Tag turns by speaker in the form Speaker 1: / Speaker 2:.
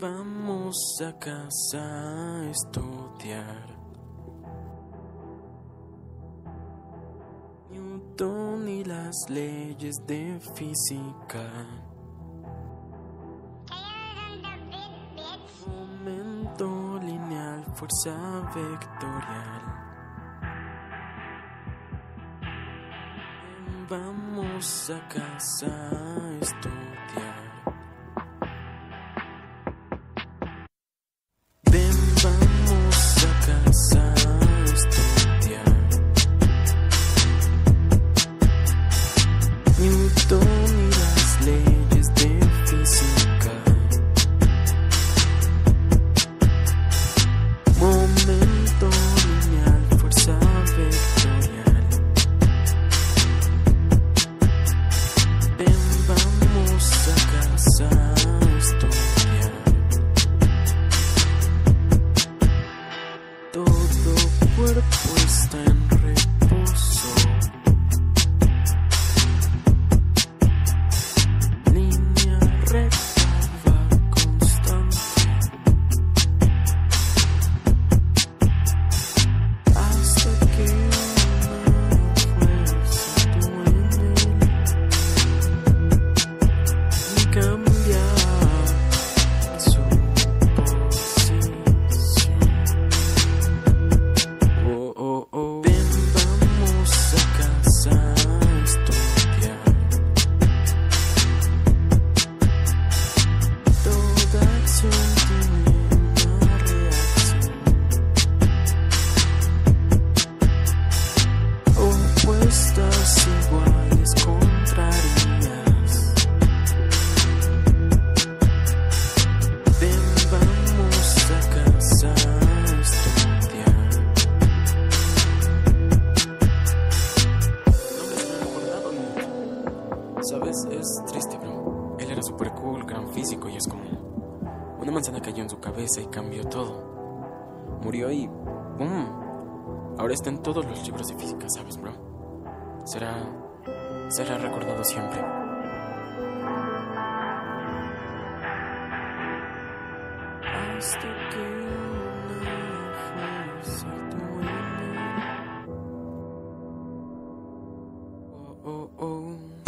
Speaker 1: Vamos a casa a estudiar. Newton y las leyes de física. Momento lineal, fuerza vectorial. Vamos a casa a estudiar. es, es triste, bro. Él era super cool, gran físico y es como... Una manzana cayó en su cabeza y cambió todo. Murió y... ¡Bum! Ahora está en todos los libros de física, ¿sabes, bro? Será... Será recordado siempre. Hasta que. Oh, oh, oh.